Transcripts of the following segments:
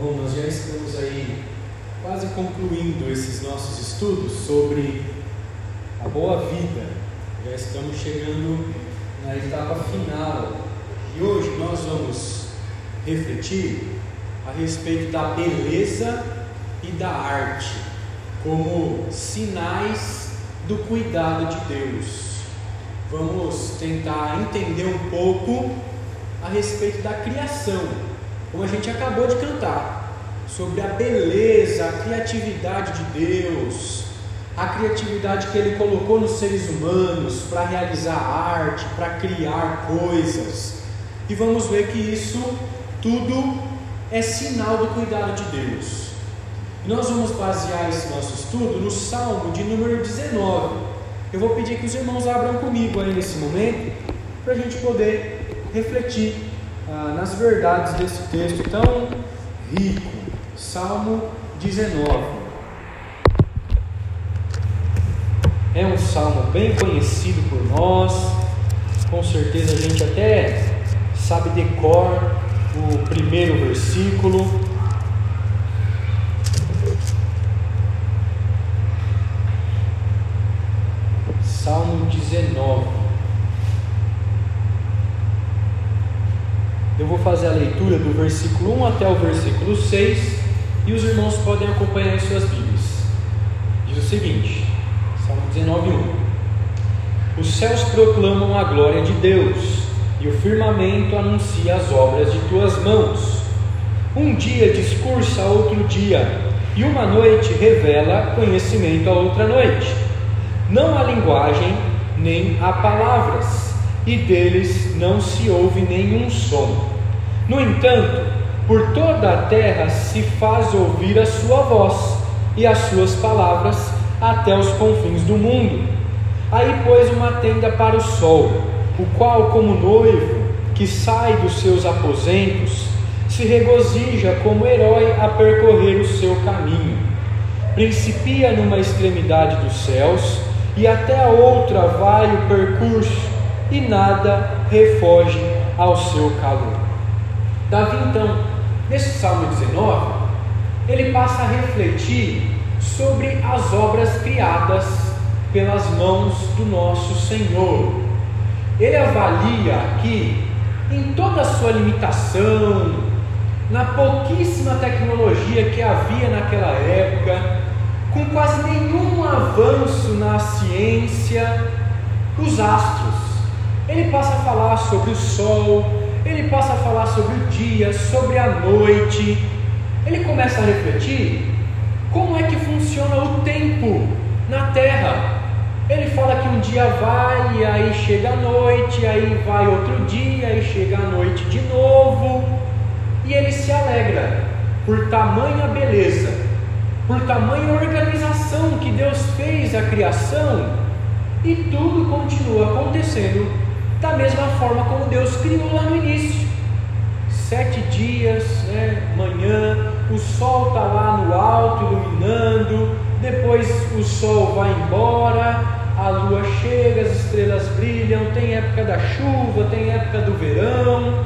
Bom, nós já estamos aí quase concluindo esses nossos estudos sobre a boa vida. Já estamos chegando na etapa final e hoje nós vamos refletir a respeito da beleza e da arte como sinais do cuidado de Deus. Vamos tentar entender um pouco a respeito da criação, como a gente acabou de cantar, sobre a beleza, a criatividade de Deus, a criatividade que Ele colocou nos seres humanos para realizar arte, para criar coisas. E vamos ver que isso tudo é sinal do cuidado de Deus. Nós vamos basear esse nosso estudo no Salmo de número 19. Eu vou pedir que os irmãos abram comigo aí nesse momento, para a gente poder refletir ah, nas verdades desse texto tão rico. Salmo 19. É um salmo bem conhecido por nós, com certeza a gente até sabe decor o primeiro versículo. Salmo 19. Vou fazer a leitura do versículo 1 até o versículo 6 e os irmãos podem acompanhar em suas Bíblias. Diz o seguinte: Salmo 19, 1. Os céus proclamam a glória de Deus e o firmamento anuncia as obras de tuas mãos. Um dia discursa outro dia, e uma noite revela conhecimento a outra noite. Não há linguagem, nem há palavras, e deles não se ouve nenhum som. No entanto, por toda a terra se faz ouvir a sua voz, e as suas palavras até os confins do mundo. Aí pôs uma tenda para o sol o qual, como noivo que sai dos seus aposentos, se regozija como herói a percorrer o seu caminho. Principia numa extremidade dos céus e até a outra vai o percurso, e nada refoge ao seu calor. Davi, então, nesse Salmo 19, ele passa a refletir sobre as obras criadas pelas mãos do nosso Senhor ele avalia aqui, em toda a sua limitação, na pouquíssima tecnologia que havia naquela época, com quase nenhum avanço na ciência, os astros. Ele passa a falar sobre o sol, ele passa a falar sobre o dia, sobre a noite. Ele começa a refletir como é que funciona o tempo na Terra. Ele fala que um dia vai, e aí chega a noite, aí vai outro dia, e chega a noite de novo, e ele se alegra por tamanha beleza, por tamanha organização que Deus fez a criação, e tudo continua acontecendo da mesma forma como Deus criou lá no início. Sete dias, né, manhã, o sol está lá no alto iluminando, depois o sol vai embora, a lua chega, as estrelas brilham, tem época da chuva, tem época do verão.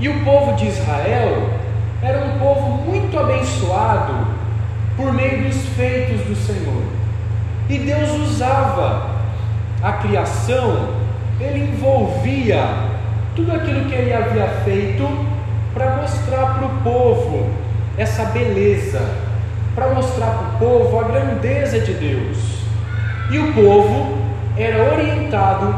E o povo de Israel era um povo muito abençoado por meio dos feitos do Senhor. E Deus usava a criação, ele envolvia tudo aquilo que ele havia feito para mostrar para o povo essa beleza, para mostrar para o povo a grandeza de Deus. E o povo era orientado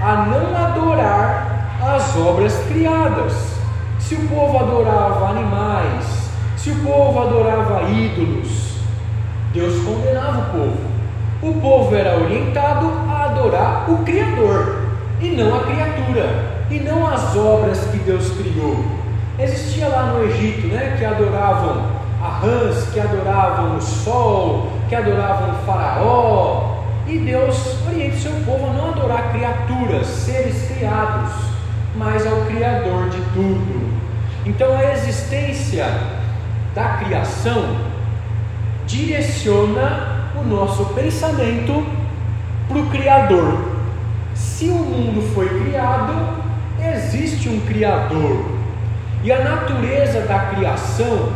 a não adorar as obras criadas. Se o povo adorava animais, se o povo adorava ídolos, Deus condenava o povo. O povo era orientado a adorar o Criador e não a criatura, e não as obras que Deus criou. Existia lá no Egito, né, que adoravam a rãs, que adoravam o sol, que adoravam o faraó, e Deus orienta o seu povo a não adorar criaturas, seres criados, mas ao Criador de tudo. Então a existência da criação direciona o nosso pensamento para o Criador. Se o mundo foi criado, existe um Criador. E a natureza da criação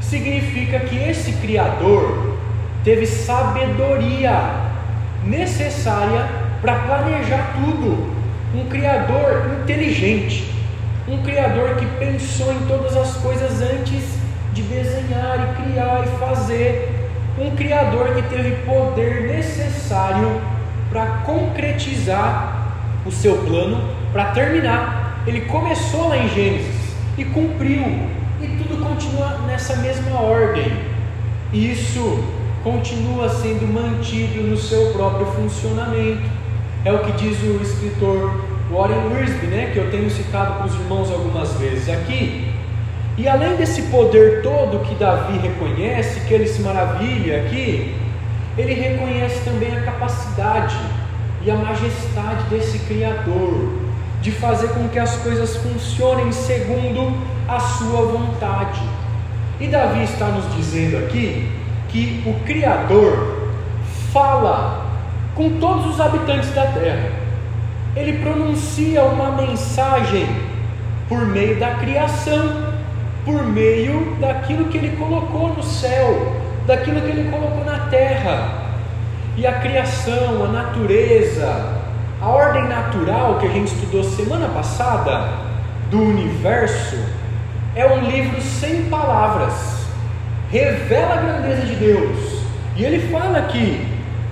significa que esse Criador teve sabedoria necessária para planejar tudo. Um Criador inteligente, um Criador que pensou em todas as coisas antes de desenhar e criar e fazer. Um Criador que teve poder necessário para concretizar o seu plano, para terminar. Ele começou lá em Gênesis e cumpriu, e tudo continua nessa mesma ordem. E isso continua sendo mantido no seu próprio funcionamento. É o que diz o escritor Warren Wiersbe, né, que eu tenho citado para os irmãos algumas vezes aqui. E além desse poder todo que Davi reconhece, que ele se maravilha aqui, ele reconhece também a capacidade e a majestade desse Criador de fazer com que as coisas funcionem segundo a sua vontade. E Davi está nos dizendo aqui que o Criador fala com todos os habitantes da terra. Ele pronuncia uma mensagem por meio da criação, por meio daquilo que ele colocou no céu, daquilo que ele colocou na terra. E a criação, a natureza, a ordem natural que a gente estudou semana passada do universo é um livro sem palavras revela a grandeza de Deus. E ele fala aqui: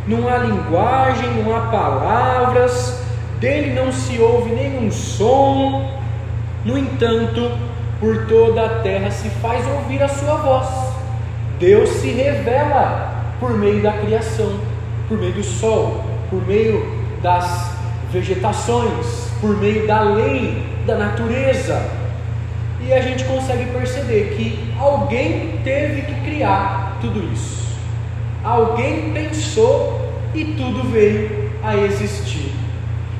não há linguagem, não há palavras, dele não se ouve nenhum som, no entanto, por toda a terra se faz ouvir a sua voz. Deus se revela por meio da criação, por meio do sol, por meio das vegetações, por meio da lei da natureza, e a gente consegue perceber que alguém teve que criar tudo isso. Alguém pensou e tudo veio a existir.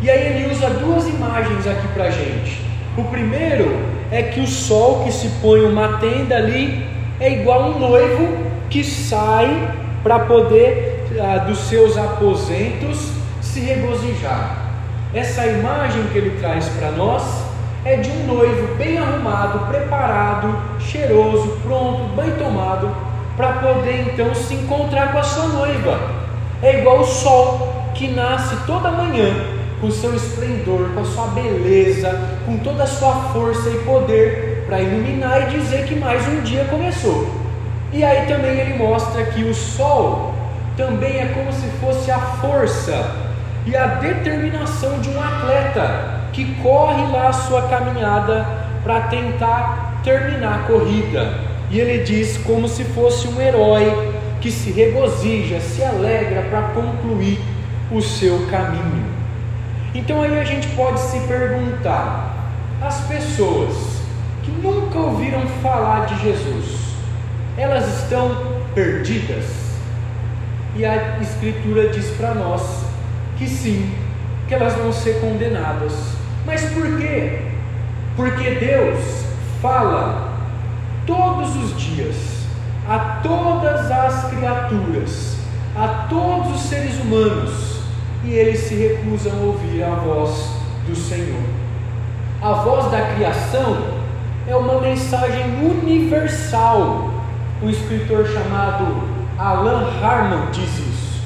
E aí ele usa duas imagens aqui para gente. O primeiro é que o sol que se põe uma tenda ali é igual um noivo que sai para poder ah, dos seus aposentos se regozijar. Essa imagem que ele traz para nós é de um noivo bem arrumado, preparado, cheiroso, pronto, bem tomado, para poder então se encontrar com a sua noiva. É igual o sol que nasce toda manhã com seu esplendor, com a sua beleza, com toda a sua força e poder para iluminar e dizer que mais um dia começou. E aí também ele mostra que o sol também é como se fosse a força e a determinação de um atleta que corre lá a sua caminhada para tentar terminar a corrida. E ele diz como se fosse um herói que se regozija, se alegra para concluir o seu caminho. Então aí a gente pode se perguntar: as pessoas que nunca ouviram falar de Jesus, elas estão perdidas? E a Escritura diz para nós que sim, que elas vão ser condenadas. Mas por quê? Porque Deus fala todos os dias a todas as criaturas, a todos os seres humanos, e eles se recusam a ouvir a voz do Senhor. A voz da criação é uma mensagem universal. Um escritor chamado Alan Harmon diz isso: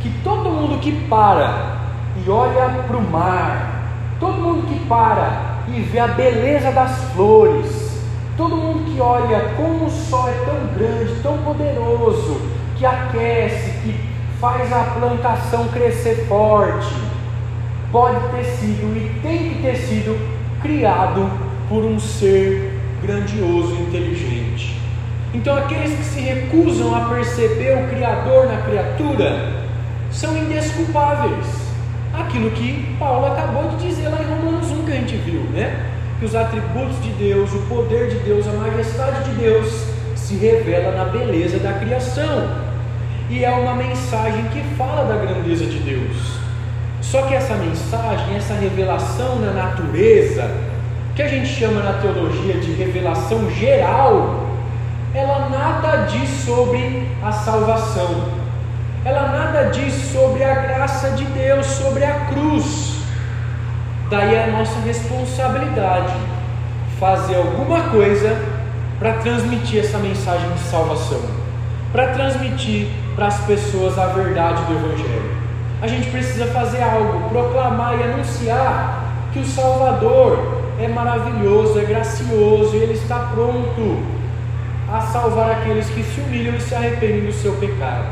que todo mundo que para e olha para o mar, Todo mundo que para e vê a beleza das flores, todo mundo que olha como o sol é tão grande, tão poderoso, que aquece, que faz a plantação crescer forte, pode ter sido e tem que ter sido criado por um ser grandioso e inteligente. Então, aqueles que se recusam a perceber o Criador na criatura são indesculpáveis aquilo que Paulo acabou de dizer lá em Romanos 1 que a gente viu, né? Que os atributos de Deus, o poder de Deus, a majestade de Deus se revela na beleza da criação. E é uma mensagem que fala da grandeza de Deus. Só que essa mensagem, essa revelação na natureza, que a gente chama na teologia de revelação geral, ela nada diz sobre a salvação ela nada diz sobre a graça de Deus, sobre a cruz. Daí a nossa responsabilidade, fazer alguma coisa para transmitir essa mensagem de salvação, para transmitir para as pessoas a verdade do Evangelho. A gente precisa fazer algo, proclamar e anunciar que o Salvador é maravilhoso, é gracioso e ele está pronto a salvar aqueles que se humilham e se arrependem do seu pecado.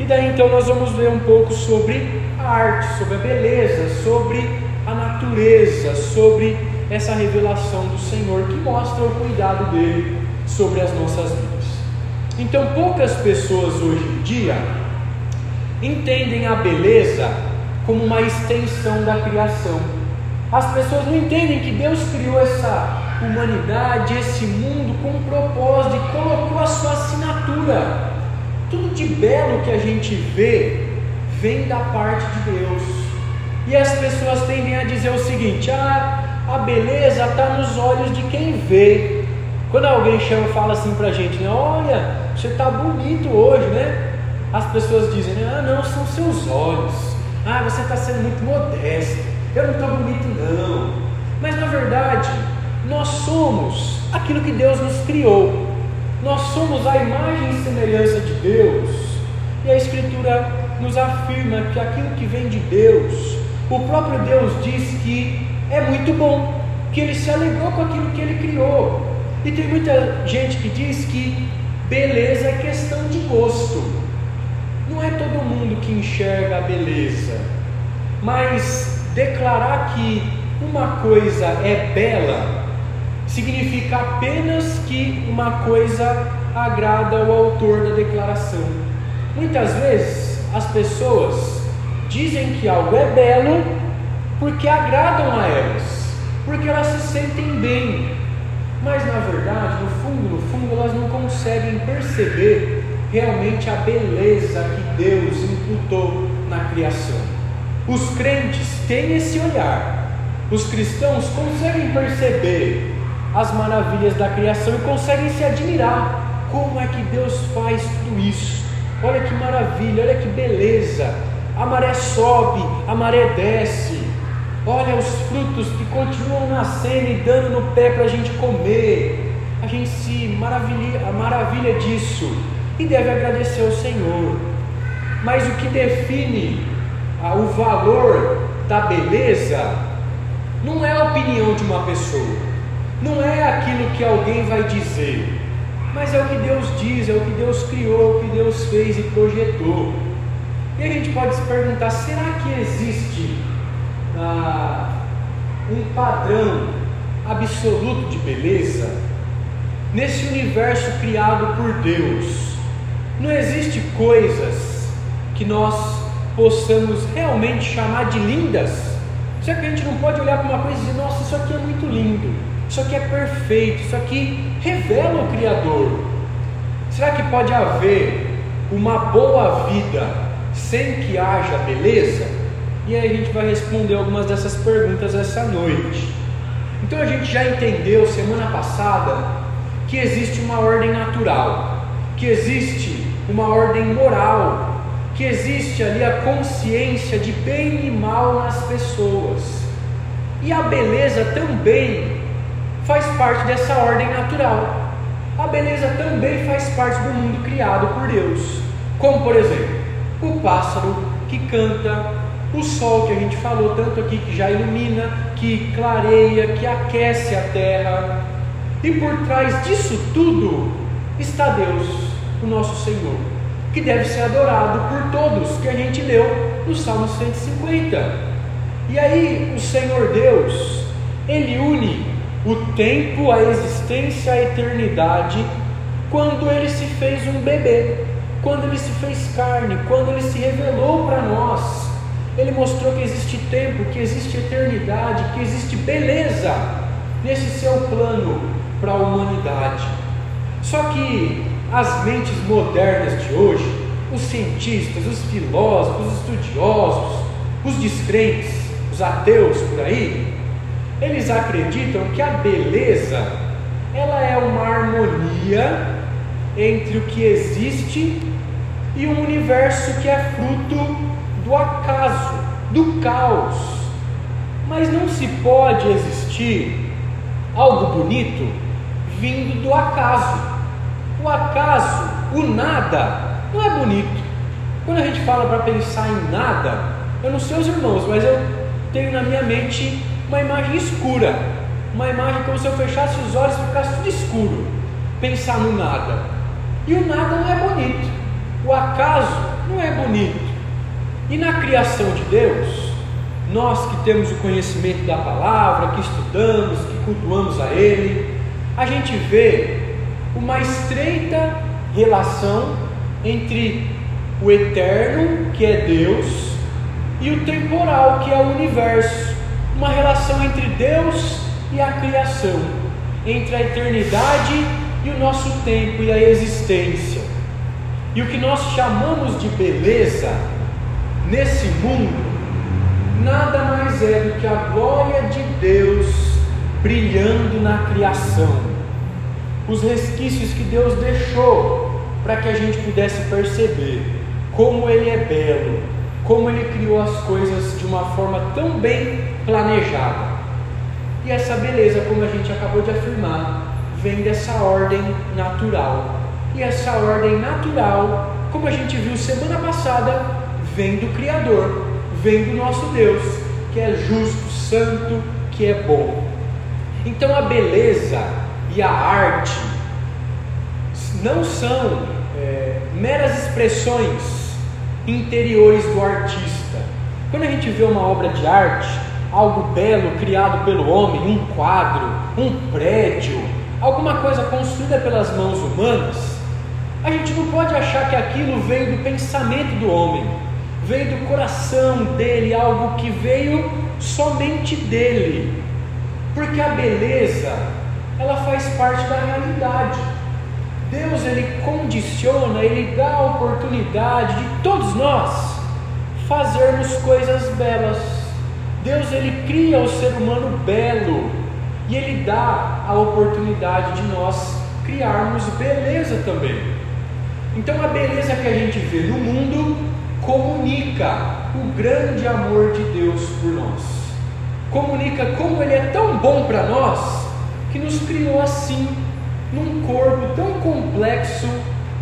E daí então nós vamos ver um pouco sobre a arte, sobre a beleza, sobre a natureza, sobre essa revelação do Senhor que mostra o cuidado dele sobre as nossas vidas. Então, poucas pessoas hoje em dia entendem a beleza como uma extensão da criação. As pessoas não entendem que Deus criou essa humanidade, esse mundo com um propósito e colocou a sua assinatura. Tudo de belo que a gente vê vem da parte de Deus. E as pessoas tendem a dizer o seguinte: ah, a beleza está nos olhos de quem vê. Quando alguém chama e fala assim para a gente, né, olha, você está bonito hoje, né? As pessoas dizem, ah, não, são seus olhos. Ah, você está sendo muito modesto. Eu não estou bonito, não. Mas na verdade, nós somos aquilo que Deus nos criou. Nós somos a imagem e semelhança de Deus. E a Escritura nos afirma que aquilo que vem de Deus, o próprio Deus diz que é muito bom, que ele se alegrou com aquilo que ele criou. E tem muita gente que diz que beleza é questão de gosto. Não é todo mundo que enxerga a beleza, mas declarar que uma coisa é bela significa apenas que uma coisa agrada ao autor da declaração. Muitas vezes as pessoas dizem que algo é belo porque agradam a elas, porque elas se sentem bem, mas na verdade, no fundo, no fundo, elas não conseguem perceber realmente a beleza que Deus imputou na criação. Os crentes têm esse olhar, os cristãos conseguem perceber as maravilhas da criação e conseguem se admirar como é que Deus faz tudo isso. Olha que maravilha, olha que beleza. A maré sobe, a maré desce, Olha os frutos que continuam nascendo e dando no pé para a gente comer. A gente se maravilha, maravilha disso e deve agradecer ao Senhor. Mas o que define ah, o valor da beleza não é a opinião de uma pessoa, não é aquilo que alguém vai dizer, mas é o que Deus diz, é o que Deus criou, o que Deus fez e projetou. E a gente pode se perguntar: será que existe ah, um padrão absoluto de beleza, nesse universo criado por Deus, não existe coisas que nós possamos realmente chamar de lindas? Será que a gente não pode olhar para uma coisa e dizer, nossa, isso aqui é muito lindo, isso aqui é perfeito, isso aqui revela o Criador? Será que pode haver uma boa vida sem que haja beleza? E aí a gente vai responder algumas dessas perguntas essa noite. Então a gente já entendeu semana passada que existe uma ordem natural, que existe uma ordem moral, que existe ali a consciência de bem e mal nas pessoas. E a beleza também faz parte dessa ordem natural. A beleza também faz parte do mundo criado por Deus. Como por exemplo, o pássaro que canta, o sol que a gente falou tanto aqui, que já ilumina, que clareia, que aquece a terra. E por trás disso tudo está Deus, o nosso Senhor, que deve ser adorado por todos, que a gente leu no Salmo 150. E aí o Senhor Deus, ele une o tempo, a existência, a eternidade, quando ele se fez um bebê, quando ele se fez carne, quando ele se revelou para nós ele mostrou que existe tempo, que existe eternidade, que existe beleza nesse seu plano para a humanidade. Só que as mentes modernas de hoje, os cientistas, os filósofos, os estudiosos, os descrentes, os ateus por aí, eles acreditam que a beleza ela é uma harmonia entre o que existe e um universo que é fruto do acaso, do caos. Mas não se pode existir algo bonito vindo do acaso. O acaso, o nada, não é bonito. Quando a gente fala para pensar em nada, eu não sei os irmãos, mas eu tenho na minha mente uma imagem escura, uma imagem como se eu fechasse os olhos e ficasse tudo escuro. Pensar no nada. E o nada não é bonito. O acaso não é bonito. E na criação de Deus, nós que temos o conhecimento da palavra, que estudamos, que cultuamos a Ele, a gente vê uma estreita relação entre o eterno, que é Deus, e o temporal, que é o universo. Uma relação entre Deus e a criação, entre a eternidade e o nosso tempo e a existência. E o que nós chamamos de beleza nesse mundo nada mais é do que a glória de Deus brilhando na criação. Os resquícios que Deus deixou para que a gente pudesse perceber como Ele é belo, como Ele criou as coisas de uma forma tão bem planejada. E essa beleza, como a gente acabou de afirmar, vem dessa ordem natural. E essa ordem natural, como a gente viu semana passada, vem do Criador, vem do nosso Deus, que é justo, santo, que é bom. Então a beleza e a arte não são é, meras expressões interiores do artista. Quando a gente vê uma obra de arte, algo belo criado pelo homem, um quadro, um prédio, alguma coisa construída pelas mãos humanas, a gente não pode achar que aquilo veio do pensamento do homem veio do coração dele, algo que veio somente dele. Porque a beleza, ela faz parte da realidade. Deus ele condiciona, ele dá a oportunidade de todos nós fazermos coisas belas. Deus ele cria o ser humano belo e ele dá a oportunidade de nós criarmos beleza também. Então a beleza que a gente vê no mundo comunica o grande amor de Deus por nós. Comunica como Ele é tão bom para nós que nos criou assim, num corpo tão complexo,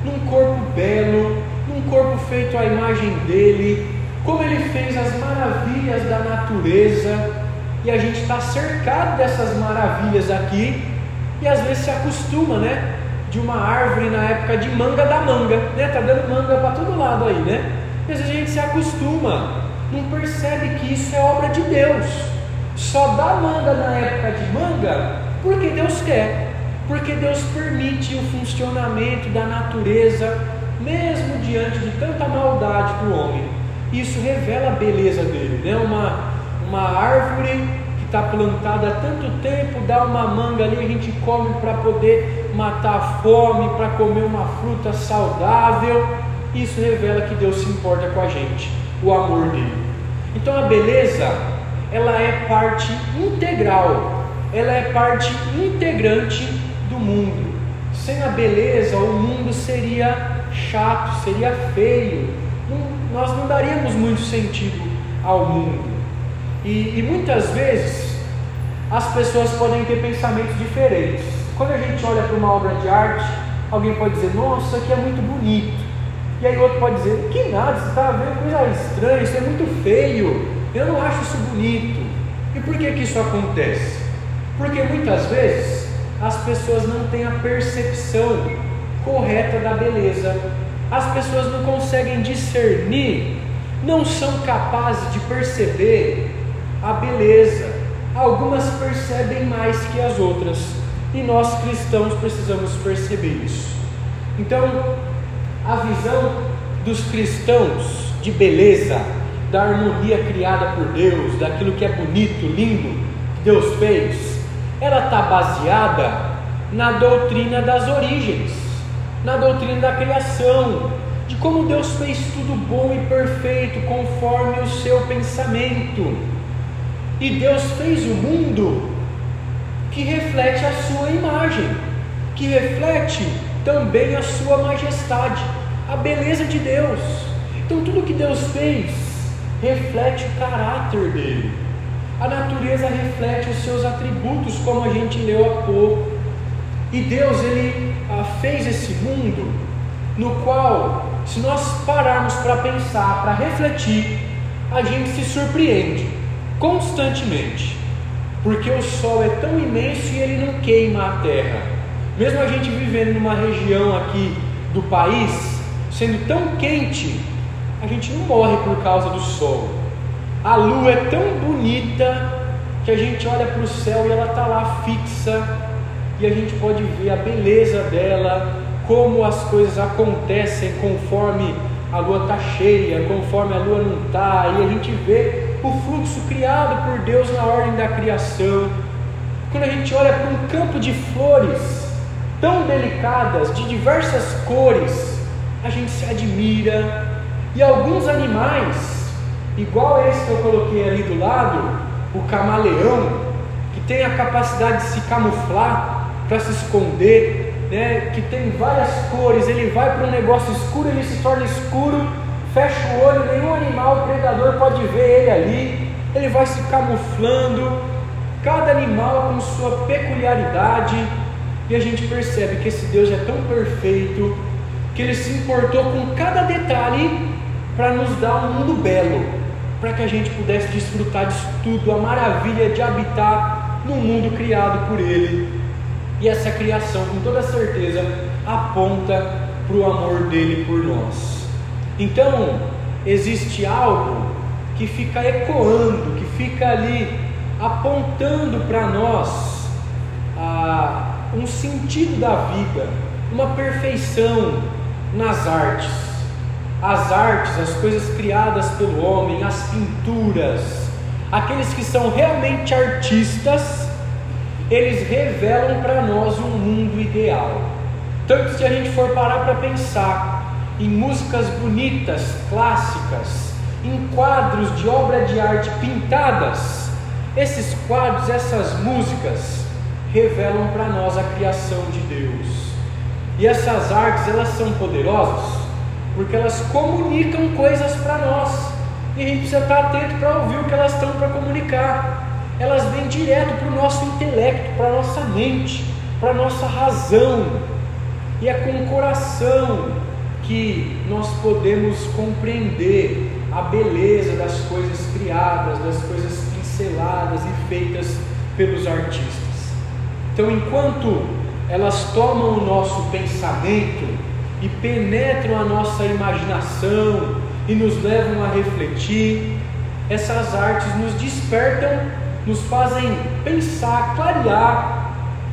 num corpo belo, num corpo feito à imagem dele, como Ele fez as maravilhas da natureza, e a gente está cercado dessas maravilhas aqui, e às vezes se acostuma, né? De uma árvore na época de manga da manga, né? Tá dando manga para todo lado aí, né? Mas a gente se acostuma, não percebe que isso é obra de Deus. Só dá manga na época de manga porque Deus quer, porque Deus permite o funcionamento da natureza, mesmo diante de tanta maldade do homem. Isso revela a beleza dele, né? Uma, uma árvore que está plantada há tanto tempo, dá uma manga ali, a gente come para poder matar a fome, para comer uma fruta saudável isso revela que Deus se importa com a gente, o amor dele. Então a beleza, ela é parte integral, ela é parte integrante do mundo. Sem a beleza, o mundo seria chato, seria feio. Nós não daríamos muito sentido ao mundo. E, e muitas vezes as pessoas podem ter pensamentos diferentes. Quando a gente olha para uma obra de arte, alguém pode dizer: Nossa, isso aqui é muito bonito. E aí outro pode dizer, que nada, você está vendo coisa estranha, isso é muito feio, eu não acho isso bonito. E por que, que isso acontece? Porque muitas vezes as pessoas não têm a percepção correta da beleza, as pessoas não conseguem discernir, não são capazes de perceber a beleza. Algumas percebem mais que as outras, e nós cristãos precisamos perceber isso. Então, a visão dos cristãos de beleza, da harmonia criada por Deus, daquilo que é bonito, lindo, que Deus fez, ela está baseada na doutrina das origens, na doutrina da criação, de como Deus fez tudo bom e perfeito conforme o seu pensamento. E Deus fez o mundo que reflete a sua imagem, que reflete também a sua majestade, a beleza de Deus. Então tudo que Deus fez reflete o caráter dele. A natureza reflete os seus atributos, como a gente leu há pouco. E Deus ele ah, fez esse mundo no qual, se nós pararmos para pensar, para refletir, a gente se surpreende constantemente, porque o sol é tão imenso e ele não queima a terra. Mesmo a gente vivendo numa região aqui do país, sendo tão quente, a gente não morre por causa do sol. A lua é tão bonita que a gente olha para o céu e ela está lá fixa e a gente pode ver a beleza dela, como as coisas acontecem conforme a lua está cheia, conforme a lua não está, e a gente vê o fluxo criado por Deus na ordem da criação. Quando a gente olha para um campo de flores tão delicadas, de diversas cores, a gente se admira. E alguns animais igual esse que eu coloquei ali do lado, o camaleão, que tem a capacidade de se camuflar para se esconder, né? que tem várias cores, ele vai para um negócio escuro, ele se torna escuro, fecha o olho, nenhum animal predador pode ver ele ali, ele vai se camuflando, cada animal com sua peculiaridade, e a gente percebe que esse Deus é tão perfeito, que ele se importou com cada detalhe para nos dar um mundo belo para que a gente pudesse desfrutar disso tudo, a maravilha de habitar no mundo criado por Ele. E essa criação, com toda certeza, aponta para o amor dele por nós. Então, existe algo que fica ecoando, que fica ali apontando para nós ah, um sentido da vida, uma perfeição nas artes as artes, as coisas criadas pelo homem, as pinturas, aqueles que são realmente artistas, eles revelam para nós um mundo ideal. Tanto se a gente for parar para pensar em músicas bonitas, clássicas, em quadros de obra de arte pintadas, esses quadros, essas músicas revelam para nós a criação de Deus. E essas artes, elas são poderosas porque elas comunicam coisas para nós e a gente precisa estar atento para ouvir o que elas estão para comunicar. Elas vêm direto para o nosso intelecto, para a nossa mente, para a nossa razão, e é com o coração que nós podemos compreender a beleza das coisas criadas, das coisas pinceladas e feitas pelos artistas. Então, enquanto elas tomam o nosso pensamento, e penetram a nossa imaginação e nos levam a refletir. Essas artes nos despertam, nos fazem pensar, clarear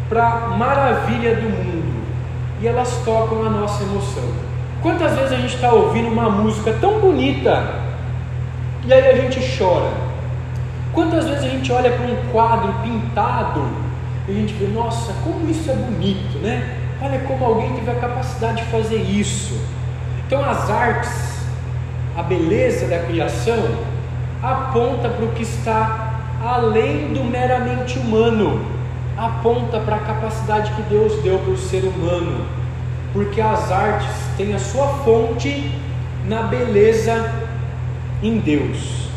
para a maravilha do mundo e elas tocam a nossa emoção. Quantas vezes a gente está ouvindo uma música tão bonita e aí a gente chora? Quantas vezes a gente olha para um quadro pintado e a gente vê, nossa, como isso é bonito, né? Olha como alguém teve a capacidade de fazer isso. Então, as artes, a beleza da criação, aponta para o que está além do meramente humano, aponta para a capacidade que Deus deu para o ser humano, porque as artes têm a sua fonte na beleza em Deus.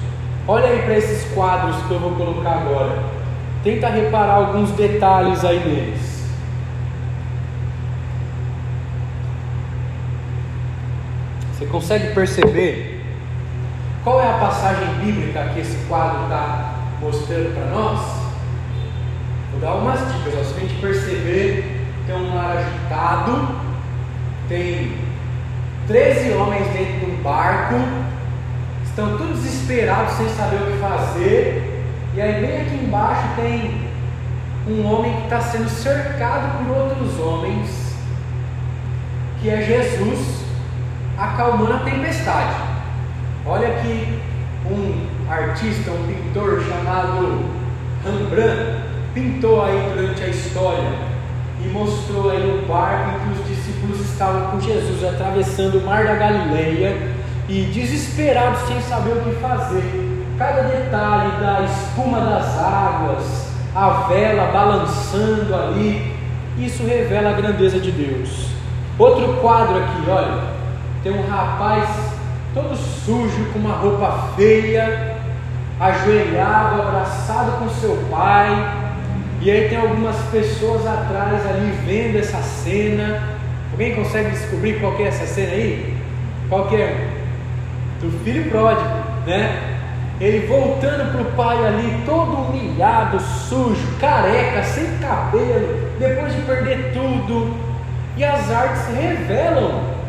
Olha aí para esses quadros que eu vou colocar agora. Tenta reparar alguns detalhes aí neles. Você consegue perceber qual é a passagem bíblica que esse quadro está mostrando para nós? Vou dar umas dicas. Ó. Se a gente perceber, tem um mar agitado, tem 13 homens dentro de um barco, estão todos desesperados sem saber o que fazer, e aí bem aqui embaixo tem um homem que está sendo cercado por outros homens, que é Jesus, acalmando a tempestade. Olha aqui um artista, um pintor chamado Rembrandt pintou aí durante a história e mostrou aí o barco em que os discípulos estavam com Jesus atravessando o mar da Galileia e desesperados sem saber o que fazer. Cada detalhe da espuma das águas, a vela balançando ali, isso revela a grandeza de Deus. Outro quadro aqui, olha, tem um rapaz todo sujo, com uma roupa feia, ajoelhado, abraçado com seu pai, e aí tem algumas pessoas atrás ali vendo essa cena. Alguém consegue descobrir qual é essa cena aí? Qual que é? Do filho pródigo, né? Ele voltando para o pai ali, todo humilhado, sujo, careca, sem cabelo, depois de perder tudo. E as artes revelam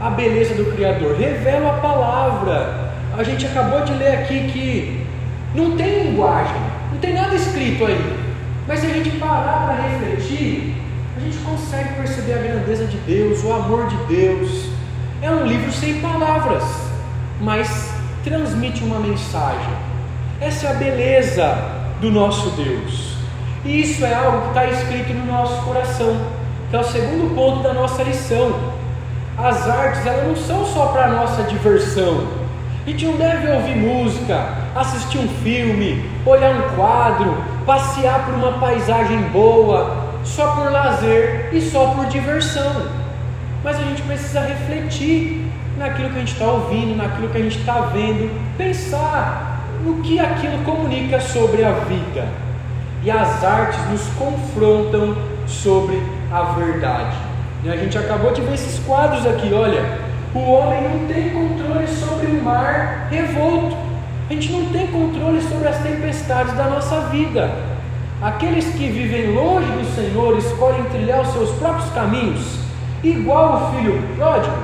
a beleza do Criador, revelam a palavra. A gente acabou de ler aqui que não tem linguagem, não tem nada escrito aí. Mas se a gente parar para refletir, a gente consegue perceber a grandeza de Deus, o amor de Deus. É um livro sem palavras, mas transmite uma mensagem. Essa é a beleza do nosso Deus. E isso é algo que está escrito no nosso coração, que é o segundo ponto da nossa lição. As artes elas não são só para nossa diversão. A gente não deve ouvir música, assistir um filme, olhar um quadro, passear por uma paisagem boa, só por lazer e só por diversão. Mas a gente precisa refletir naquilo que a gente está ouvindo, naquilo que a gente está vendo, pensar no que aquilo comunica sobre a vida. E as artes nos confrontam sobre a verdade. E a gente acabou de ver esses quadros aqui, olha. O homem não tem controle sobre o mar revolto. A gente não tem controle sobre as tempestades da nossa vida. Aqueles que vivem longe do Senhor escolhem trilhar os seus próprios caminhos, igual o filho pródigo,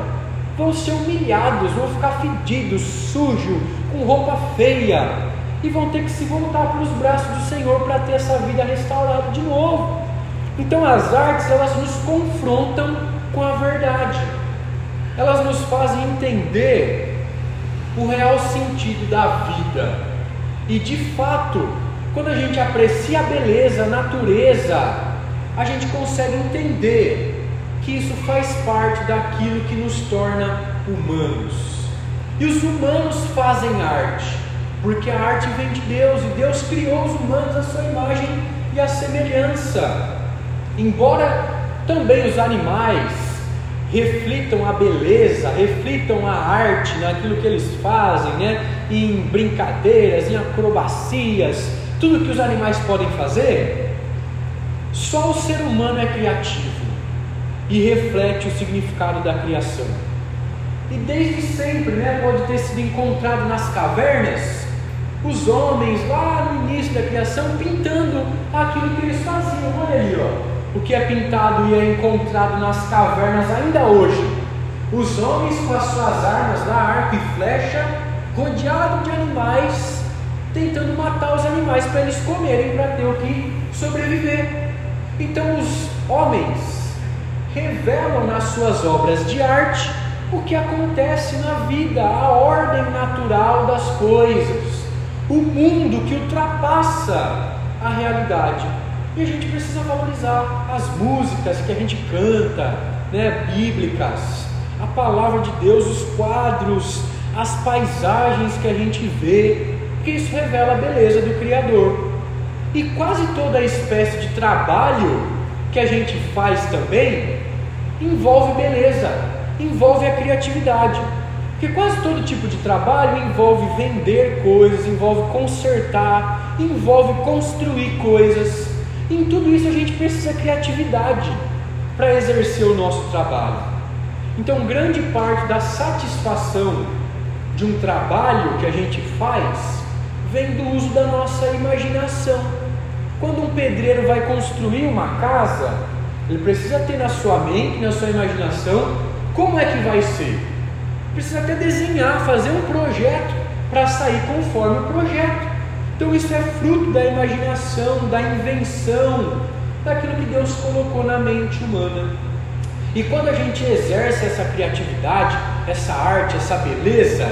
vão ser humilhados, vão ficar fedidos, sujos, com roupa feia, e vão ter que se voltar para os braços do Senhor para ter essa vida restaurada de novo. Então as artes elas nos confrontam com a verdade. Elas nos fazem entender o real sentido da vida. E de fato, quando a gente aprecia a beleza, a natureza, a gente consegue entender que isso faz parte daquilo que nos torna humanos. E os humanos fazem arte, porque a arte vem de Deus e Deus criou os humanos à sua imagem e à semelhança. Embora também os animais reflitam a beleza, reflitam a arte naquilo que eles fazem, né? em brincadeiras, em acrobacias, tudo que os animais podem fazer, só o ser humano é criativo e reflete o significado da criação. E desde sempre, né, pode ter sido encontrado nas cavernas os homens lá no início da criação pintando aquilo que eles faziam. Olha aí, ó, o que é pintado e é encontrado nas cavernas ainda hoje. Os homens com as suas armas lá, arco e flecha, rodeado de animais, tentando matar os animais para eles comerem para ter o que sobreviver. Então os homens revelam nas suas obras de arte o que acontece na vida, a ordem natural das coisas, o mundo que ultrapassa a realidade. E a gente precisa valorizar as músicas que a gente canta, né, bíblicas, a palavra de Deus, os quadros, as paisagens que a gente vê, porque isso revela a beleza do Criador. E quase toda espécie de trabalho que a gente faz também envolve beleza, envolve a criatividade. Porque quase todo tipo de trabalho envolve vender coisas, envolve consertar, envolve construir coisas. Em tudo isso a gente precisa criatividade para exercer o nosso trabalho. Então, grande parte da satisfação de um trabalho que a gente faz vem do uso da nossa imaginação. Quando um pedreiro vai construir uma casa, ele precisa ter na sua mente, na sua imaginação, como é que vai ser. Precisa até desenhar, fazer um projeto para sair conforme o projeto. Então isso é fruto da imaginação, da invenção, daquilo que Deus colocou na mente humana. E quando a gente exerce essa criatividade, essa arte, essa beleza,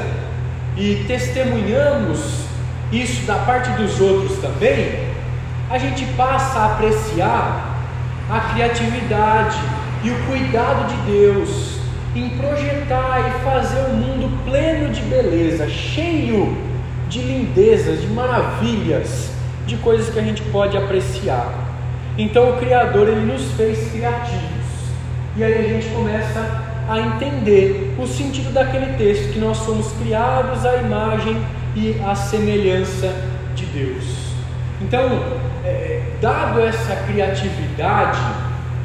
e testemunhamos isso da parte dos outros também, a gente passa a apreciar a criatividade e o cuidado de Deus em projetar e fazer um mundo pleno de beleza, cheio de lindezas, de maravilhas, de coisas que a gente pode apreciar. Então o Criador ele nos fez criativos. E aí a gente começa a entender o sentido daquele texto que nós somos criados à imagem e a semelhança de Deus. Então, é, dado essa criatividade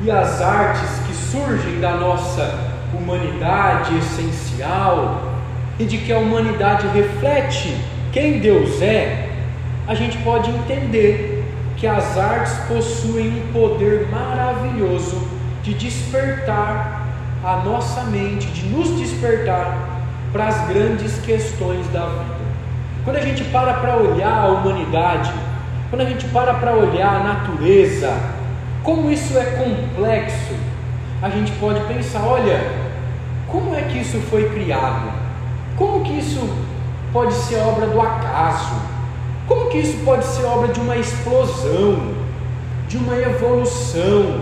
e as artes que surgem da nossa humanidade essencial e de que a humanidade reflete quem Deus é, a gente pode entender que as artes possuem um poder maravilhoso de despertar a nossa mente, de nos despertar para as grandes questões da vida. Quando a gente para para olhar a humanidade, quando a gente para para olhar a natureza, como isso é complexo, a gente pode pensar: olha, como é que isso foi criado? Como que isso pode ser obra do acaso? Como que isso pode ser obra de uma explosão, de uma evolução?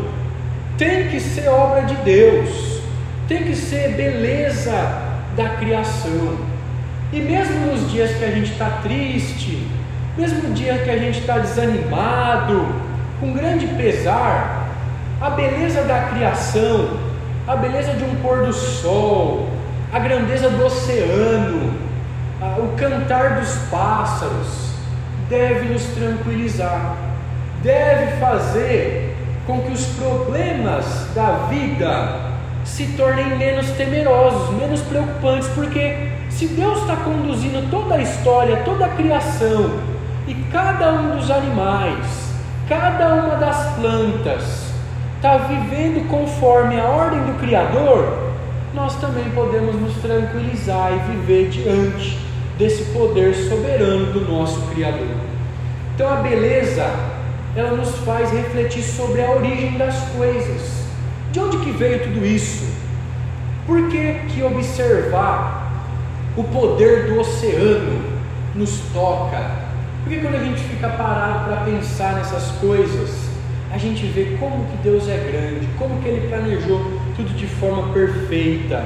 Tem que ser obra de Deus, tem que ser beleza da criação. E mesmo nos dias que a gente está triste, mesmo no dia que a gente está desanimado, com grande pesar, a beleza da criação, a beleza de um pôr do sol, a grandeza do oceano, o cantar dos pássaros, deve nos tranquilizar, deve fazer com que os problemas da vida se tornem menos temerosos, menos preocupantes, porque se Deus está conduzindo toda a história, toda a criação, e cada um dos animais, cada uma das plantas, está vivendo conforme a ordem do Criador, nós também podemos nos tranquilizar e viver diante desse poder soberano do nosso Criador. Então a beleza, ela nos faz refletir sobre a origem das coisas. De onde que veio tudo isso? Por que, que observar o poder do oceano nos toca? Porque quando a gente fica parado para pensar nessas coisas, a gente vê como que Deus é grande, como que Ele planejou tudo de forma perfeita.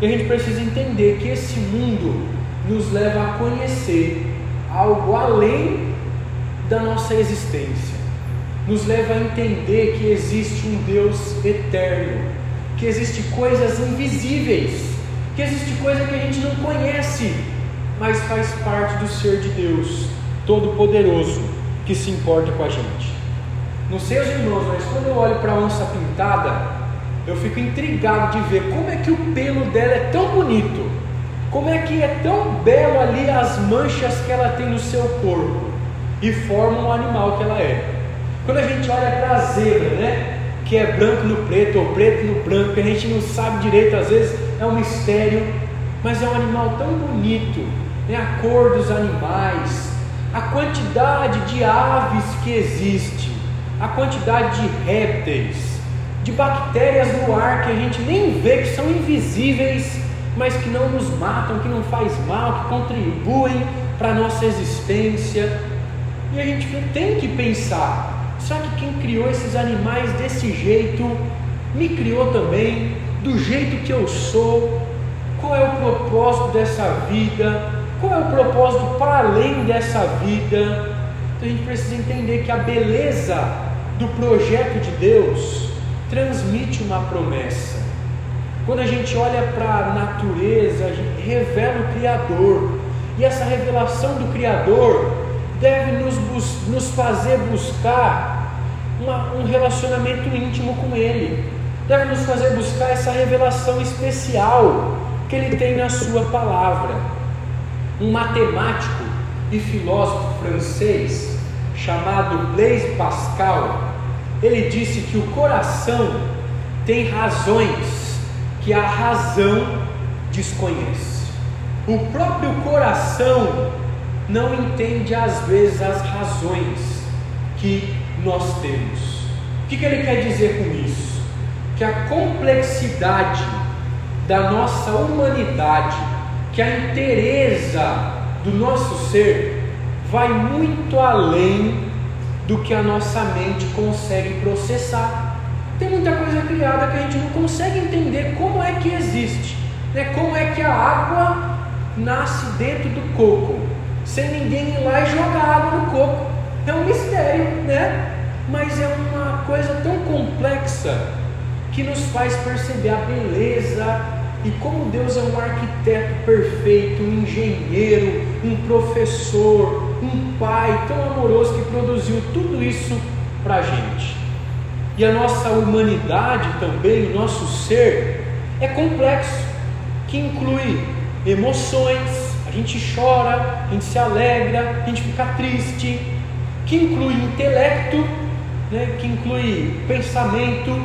E a gente precisa entender que esse mundo nos leva a conhecer algo além da nossa existência nos leva a entender que existe um Deus eterno, que existe coisas invisíveis, que existe coisa que a gente não conhece, mas faz parte do ser de Deus, Todo-Poderoso, que se importa com a gente. Não sei os irmãos, mas quando eu olho para a onça pintada, eu fico intrigado de ver como é que o pelo dela é tão bonito, como é que é tão belo ali as manchas que ela tem no seu corpo e forma o animal que ela é. Quando a gente olha para a zebra, né? Que é branco no preto ou preto no branco, que a gente não sabe direito, às vezes é um mistério, mas é um animal tão bonito, né? A cor dos animais, a quantidade de aves que existe, a quantidade de répteis, de bactérias no ar que a gente nem vê, que são invisíveis, mas que não nos matam, que não faz mal, que contribuem para a nossa existência. E a gente tem que pensar Será que quem criou esses animais desse jeito me criou também, do jeito que eu sou? Qual é o propósito dessa vida? Qual é o propósito para além dessa vida? Então a gente precisa entender que a beleza do projeto de Deus transmite uma promessa. Quando a gente olha para a natureza, a gente revela o Criador. E essa revelação do Criador deve nos, nos fazer buscar uma, um relacionamento íntimo com Ele, deve nos fazer buscar essa revelação especial que Ele tem na Sua palavra. Um matemático e filósofo francês chamado Blaise Pascal, ele disse que o coração tem razões que a razão desconhece. O próprio coração não entende às vezes as razões que nós temos. O que, que ele quer dizer com isso? Que a complexidade da nossa humanidade, que a inteireza do nosso ser vai muito além do que a nossa mente consegue processar. Tem muita coisa criada que a gente não consegue entender como é que existe, né? como é que a água nasce dentro do coco, sem ninguém ir lá e jogar água no coco. É um mistério, né? mas é uma coisa tão complexa que nos faz perceber a beleza e como Deus é um arquiteto perfeito, um engenheiro, um professor, um pai tão amoroso que produziu tudo isso para a gente. E a nossa humanidade também, o nosso ser, é complexo, que inclui emoções, a gente chora, a gente se alegra, a gente fica triste, que inclui intelecto, né, que inclui pensamento,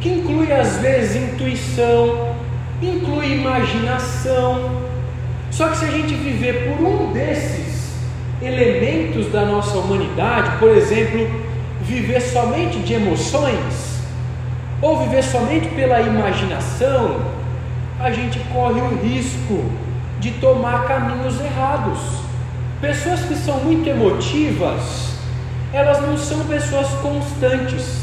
que inclui às vezes intuição, inclui imaginação. Só que se a gente viver por um desses elementos da nossa humanidade, por exemplo, viver somente de emoções, ou viver somente pela imaginação, a gente corre o risco de tomar caminhos errados. Pessoas que são muito emotivas, elas não são pessoas constantes,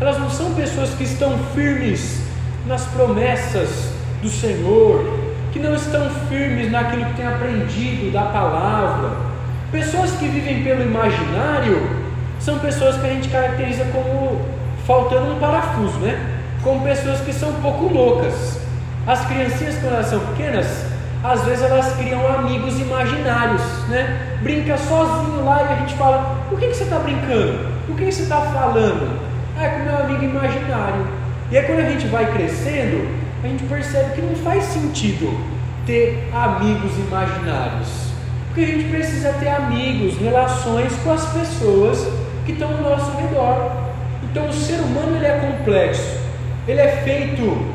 elas não são pessoas que estão firmes nas promessas do Senhor, que não estão firmes naquilo que têm aprendido da palavra. Pessoas que vivem pelo imaginário são pessoas que a gente caracteriza como faltando um parafuso, né? Como pessoas que são um pouco loucas. As criancinhas, quando elas são pequenas, às vezes elas criam amigos imaginários, né? Brinca sozinho lá e a gente fala: o que, que você está brincando? O que, que você está falando? Ah, é com meu amigo imaginário. E aí quando a gente vai crescendo, a gente percebe que não faz sentido ter amigos imaginários. Porque a gente precisa ter amigos, relações com as pessoas que estão ao nosso redor. Então o ser humano ele é complexo. Ele é feito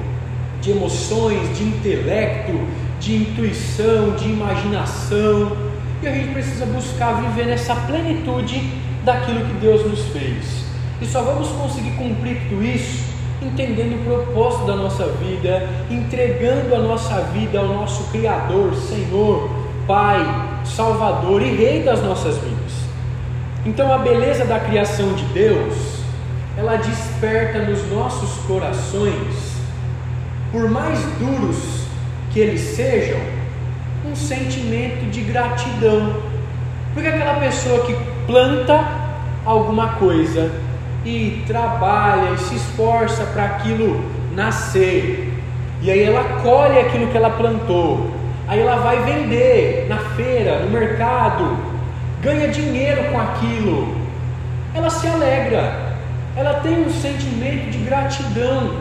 de emoções, de intelecto, de intuição, de imaginação. E a gente precisa buscar viver nessa plenitude daquilo que Deus nos fez. E só vamos conseguir cumprir tudo isso entendendo o propósito da nossa vida, entregando a nossa vida ao nosso Criador, Senhor, Pai, Salvador e Rei das nossas vidas. Então a beleza da criação de Deus, ela desperta nos nossos corações, por mais duros que eles sejam, um sentimento de gratidão. Porque aquela pessoa que planta alguma coisa e trabalha e se esforça para aquilo nascer. E aí ela colhe aquilo que ela plantou. Aí ela vai vender na feira, no mercado, ganha dinheiro com aquilo. Ela se alegra. Ela tem um sentimento de gratidão,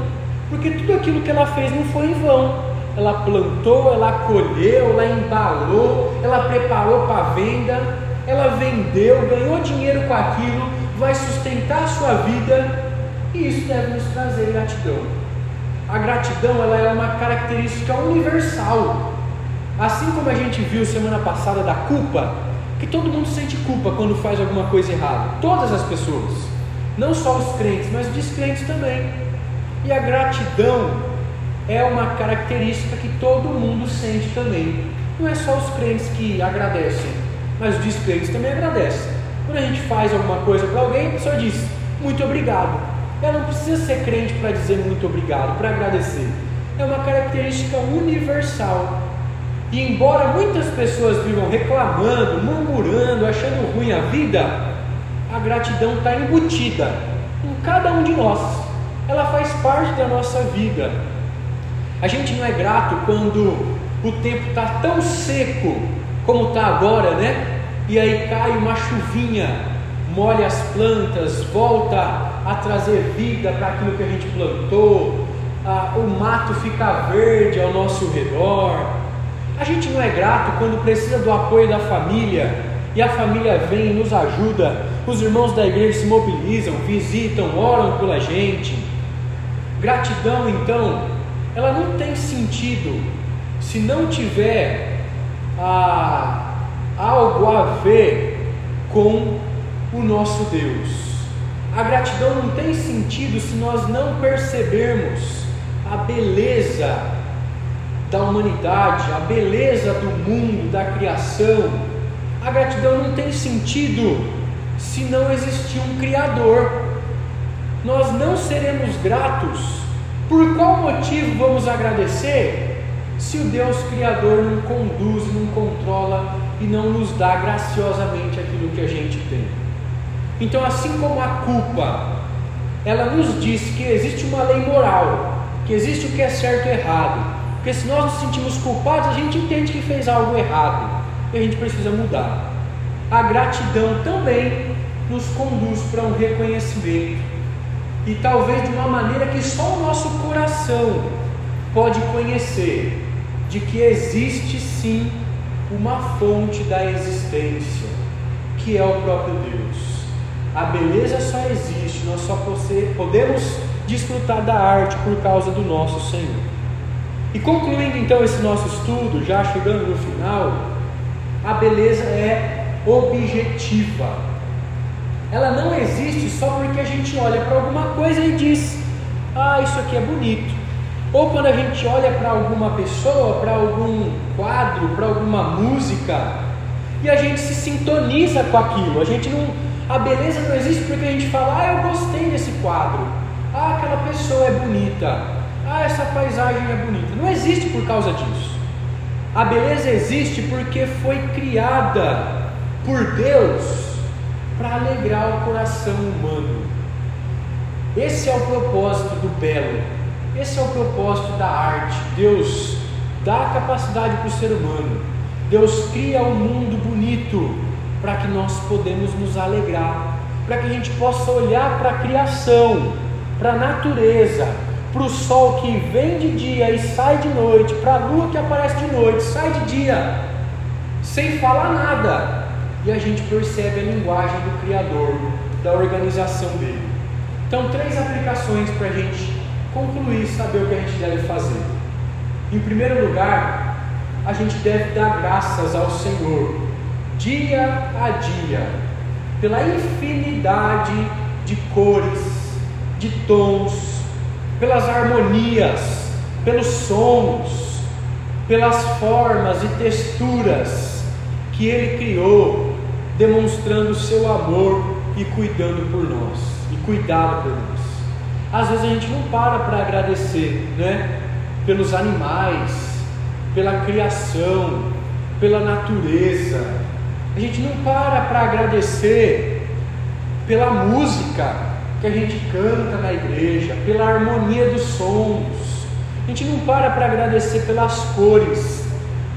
porque tudo aquilo que ela fez não foi em vão. Ela plantou, ela colheu, ela embalou, ela preparou para venda, ela vendeu, ganhou dinheiro com aquilo vai sustentar a sua vida e isso deve nos trazer gratidão. A gratidão ela é uma característica universal. Assim como a gente viu semana passada da culpa, que todo mundo sente culpa quando faz alguma coisa errada. Todas as pessoas, não só os crentes, mas os descrentes também. E a gratidão é uma característica que todo mundo sente também. Não é só os crentes que agradecem, mas os descrentes também agradecem. Quando a gente faz alguma coisa para alguém, a pessoa diz muito obrigado. Ela não precisa ser crente para dizer muito obrigado, para agradecer. É uma característica universal. E embora muitas pessoas vivam reclamando, murmurando, achando ruim a vida, a gratidão está embutida em cada um de nós. Ela faz parte da nossa vida. A gente não é grato quando o tempo está tão seco como está agora, né? e aí cai uma chuvinha, molha as plantas, volta a trazer vida para aquilo que a gente plantou, ah, o mato fica verde ao nosso redor. A gente não é grato quando precisa do apoio da família e a família vem e nos ajuda. Os irmãos da igreja se mobilizam, visitam, oram pela gente. Gratidão, então, ela não tem sentido se não tiver a algo a ver com o nosso Deus. A gratidão não tem sentido se nós não percebermos a beleza da humanidade, a beleza do mundo, da criação. A gratidão não tem sentido se não existir um Criador. Nós não seremos gratos. Por qual motivo vamos agradecer se o Deus Criador não conduz, não controla e não nos dá graciosamente aquilo que a gente tem. Então, assim como a culpa, ela nos diz que existe uma lei moral, que existe o que é certo e errado, Porque se nós nos sentimos culpados, a gente entende que fez algo errado e a gente precisa mudar. A gratidão também nos conduz para um reconhecimento e talvez de uma maneira que só o nosso coração pode conhecer de que existe sim uma fonte da existência, que é o próprio Deus. A beleza só existe, nós só podemos desfrutar da arte por causa do nosso Senhor. E concluindo então esse nosso estudo, já chegando no final, a beleza é objetiva. Ela não existe só porque a gente olha para alguma coisa e diz: Ah, isso aqui é bonito. Ou quando a gente olha para alguma pessoa, para algum quadro, para alguma música, e a gente se sintoniza com aquilo. A gente não, a beleza não existe porque a gente fala: "Ah, eu gostei desse quadro. Ah, aquela pessoa é bonita. Ah, essa paisagem é bonita". Não existe por causa disso. A beleza existe porque foi criada por Deus para alegrar o coração humano. Esse é o propósito do belo. Esse é o propósito da arte. Deus dá capacidade para o ser humano. Deus cria um mundo bonito para que nós podemos nos alegrar, para que a gente possa olhar para a criação, para a natureza, para o sol que vem de dia e sai de noite, para a lua que aparece de noite, sai de dia, sem falar nada. E a gente percebe a linguagem do Criador, da organização dele. Então, três aplicações para a gente concluir saber o que a gente deve fazer. Em primeiro lugar, a gente deve dar graças ao Senhor, dia a dia, pela infinidade de cores, de tons, pelas harmonias, pelos sons, pelas formas e texturas que Ele criou, demonstrando o seu amor e cuidando por nós, e cuidado por nós. Às vezes a gente não para para agradecer, né? Pelos animais, pela criação, pela natureza. A gente não para para agradecer pela música que a gente canta na igreja, pela harmonia dos sons. A gente não para para agradecer pelas cores,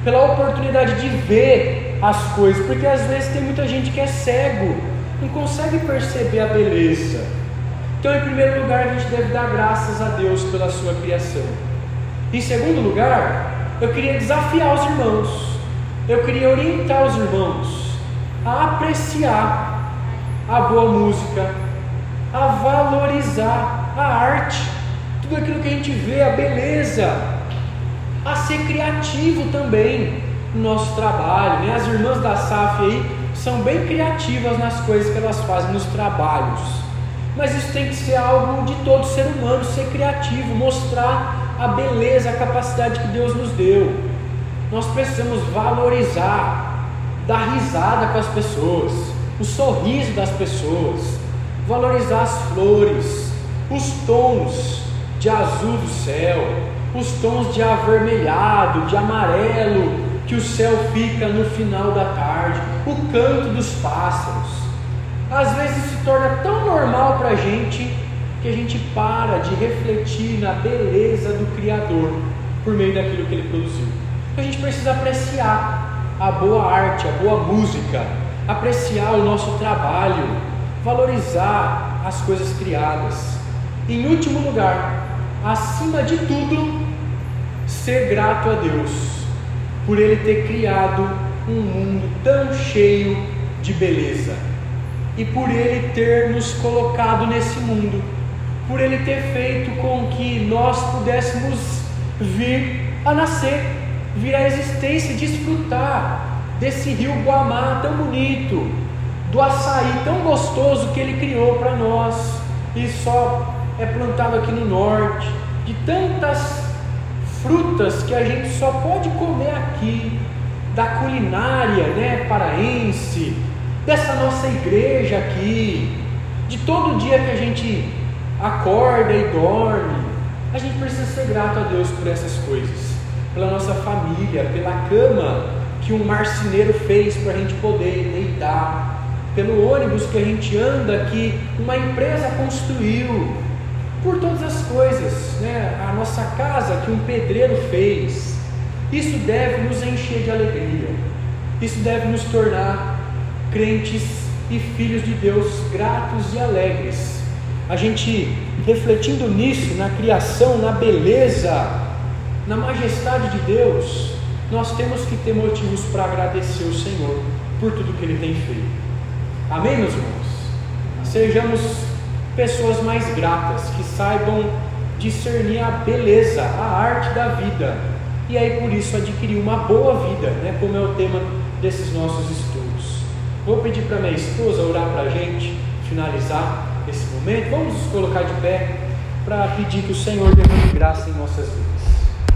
pela oportunidade de ver as coisas, porque às vezes tem muita gente que é cego, não consegue perceber a beleza. Então, em primeiro lugar, a gente deve dar graças a Deus pela sua criação. Em segundo lugar, eu queria desafiar os irmãos, eu queria orientar os irmãos a apreciar a boa música, a valorizar a arte, tudo aquilo que a gente vê, a beleza, a ser criativo também no nosso trabalho. Né? As irmãs da SAF aí são bem criativas nas coisas que elas fazem nos trabalhos. Mas isso tem que ser algo de todo ser humano, ser criativo, mostrar a beleza, a capacidade que Deus nos deu. Nós precisamos valorizar, dar risada com as pessoas, o sorriso das pessoas, valorizar as flores, os tons de azul do céu, os tons de avermelhado, de amarelo que o céu fica no final da tarde, o canto dos pássaros às vezes se torna tão normal para a gente que a gente para de refletir na beleza do Criador por meio daquilo que ele produziu. A gente precisa apreciar a boa arte, a boa música, apreciar o nosso trabalho, valorizar as coisas criadas. Em último lugar, acima de tudo, ser grato a Deus por Ele ter criado um mundo tão cheio de beleza e por Ele ter nos colocado nesse mundo, por Ele ter feito com que nós pudéssemos vir a nascer, vir à existência, desfrutar desse rio Guamá tão bonito, do açaí tão gostoso que Ele criou para nós. E só é plantado aqui no norte, de tantas frutas que a gente só pode comer aqui, da culinária né, paraense, dessa nossa igreja aqui, de todo dia que a gente acorda e dorme. A gente precisa ser grato a Deus por essas coisas, pela nossa família, pela cama que um marceneiro fez para a gente poder deitar, pelo ônibus que a gente anda, que uma empresa construiu, por todas as coisas, né? a nossa casa que um pedreiro fez, isso deve nos encher de alegria, isso deve nos tornar crentes e filhos de Deus gratos e alegres. A gente refletindo nisso, na criação, na beleza, na majestade de Deus, nós temos que ter motivos para agradecer o Senhor por tudo que Ele tem feito. Amém, meus irmãos? Sejamos pessoas mais gratas, que saibam discernir a beleza, a arte da vida, e aí por isso adquirir uma boa vida, né, como é o tema desses nossos estudos. Vou pedir para minha esposa orar para a gente finalizar esse momento. Vamos nos colocar de pé para pedir que o Senhor derrame graça em nossas vidas.